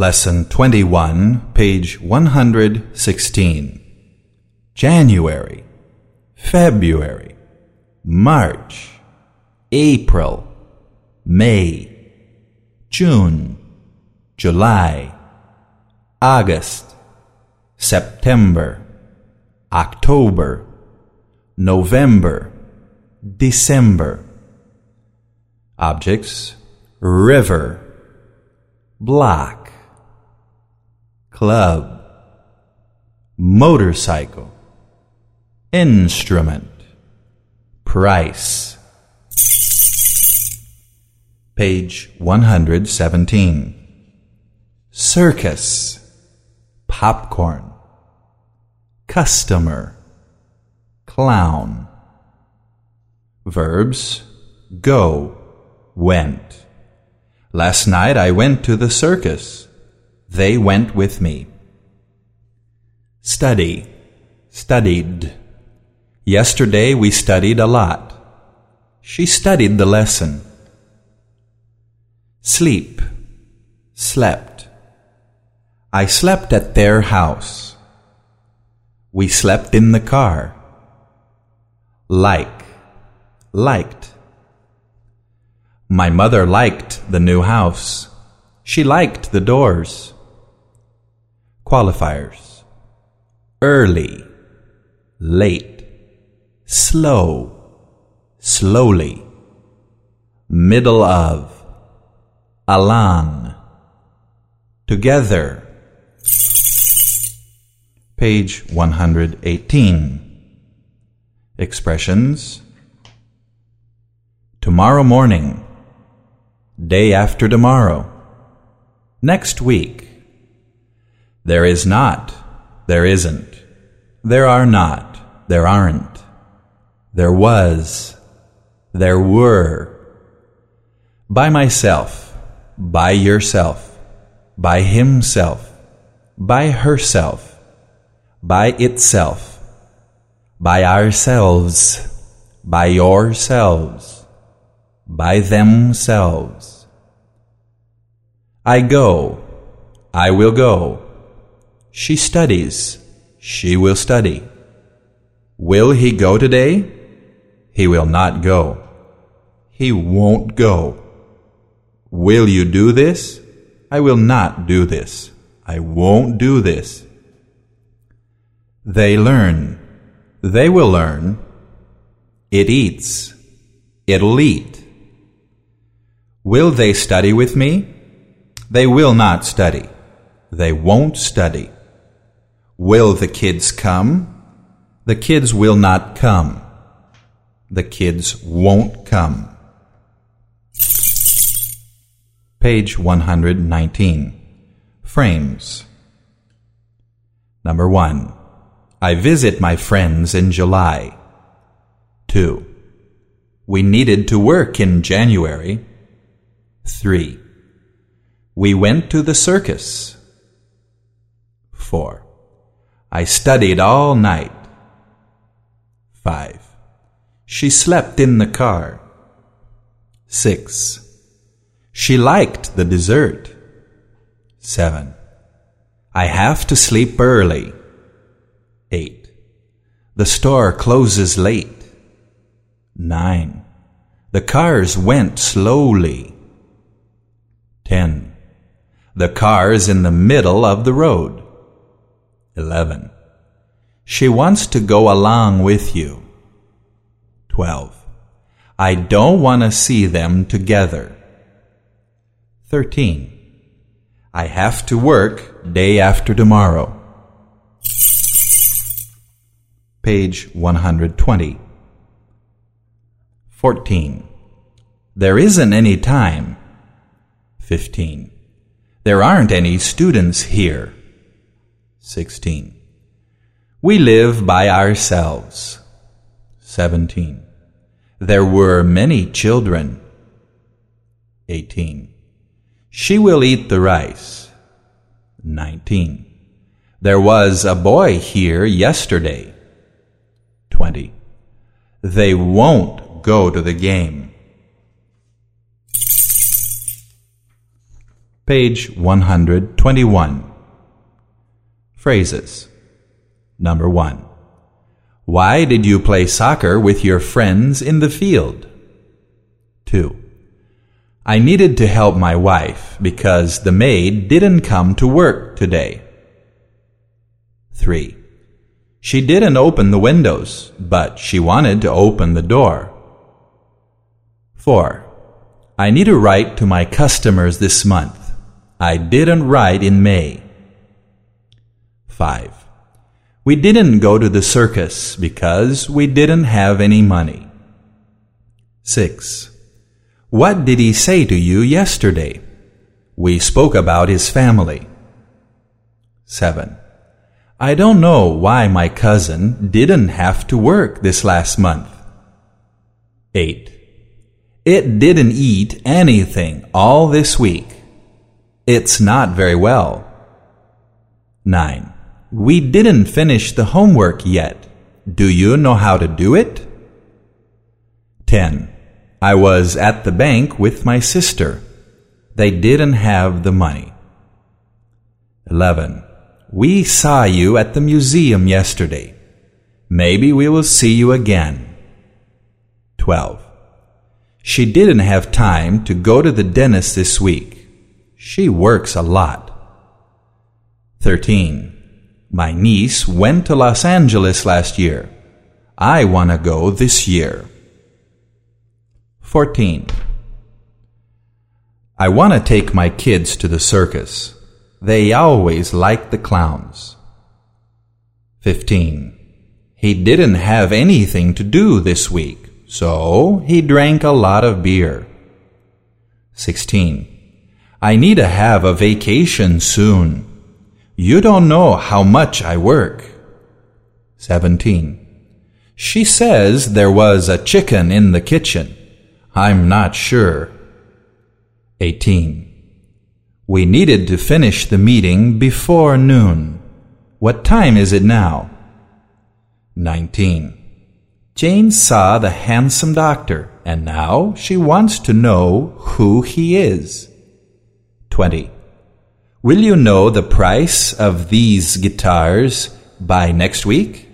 Lesson 21, page 116. January, February, March, April, May, June, July, August, September, October, November, December. Objects. River, block, club, motorcycle, instrument, price. Page 117. Circus, popcorn, customer, clown. Verbs go, went. Last night I went to the circus. They went with me. Study, studied. Yesterday we studied a lot. She studied the lesson. Sleep, slept. I slept at their house. We slept in the car. Like, liked. My mother liked the new house. She liked the doors. Qualifiers. Early, late, slow, slowly, middle of, along, together. Page 118. Expressions. Tomorrow morning. Day after tomorrow, next week. There is not, there isn't, there are not, there aren't, there was, there were. By myself, by yourself, by himself, by herself, by itself, by ourselves, by yourselves, by themselves. I go, I will go. She studies, she will study. Will he go today? He will not go. He won't go. Will you do this? I will not do this. I won't do this. They learn. They will learn. It eats. It'll eat. Will they study with me? They will not study. They won't study. Will the kids come? The kids will not come. The kids won't come. Page 119. Frames. Number 1. I visit my friends in July. 2. We needed to work in January. 3. We went to the circus. 4. I studied all night. 5. She slept in the car. 6. She liked the dessert. 7. I have to sleep early. 8. The store closes late. 9. The cars went slowly. 10. The car is in the middle of the road. 11. She wants to go along with you. 12. I don't want to see them together. 13. I have to work day after tomorrow. Page 120. 14. There isn't any time. 15. There aren't any students here. 16. We live by ourselves. 17. There were many children. 18. She will eat the rice. 19. There was a boy here yesterday. 20. They won't go to the game. Page 121. Phrases. Number 1. Why did you play soccer with your friends in the field? 2. I needed to help my wife because the maid didn't come to work today. 3. She didn't open the windows, but she wanted to open the door. 4. I need to write to my customers this month. I didn't write in May. 5. We didn't go to the circus because we didn't have any money. 6. What did he say to you yesterday? We spoke about his family. 7. I don't know why my cousin didn't have to work this last month. 8. It didn't eat anything all this week. It's not very well. 9. We didn't finish the homework yet. Do you know how to do it? 10. I was at the bank with my sister. They didn't have the money. 11. We saw you at the museum yesterday. Maybe we will see you again. 12. She didn't have time to go to the dentist this week. She works a lot. 13. My niece went to Los Angeles last year. I want to go this year. 14. I want to take my kids to the circus. They always like the clowns. 15. He didn't have anything to do this week, so he drank a lot of beer. 16. I need to have a vacation soon. You don't know how much I work. 17. She says there was a chicken in the kitchen. I'm not sure. 18. We needed to finish the meeting before noon. What time is it now? 19. Jane saw the handsome doctor, and now she wants to know who he is. 20. Will you know the price of these guitars by next week?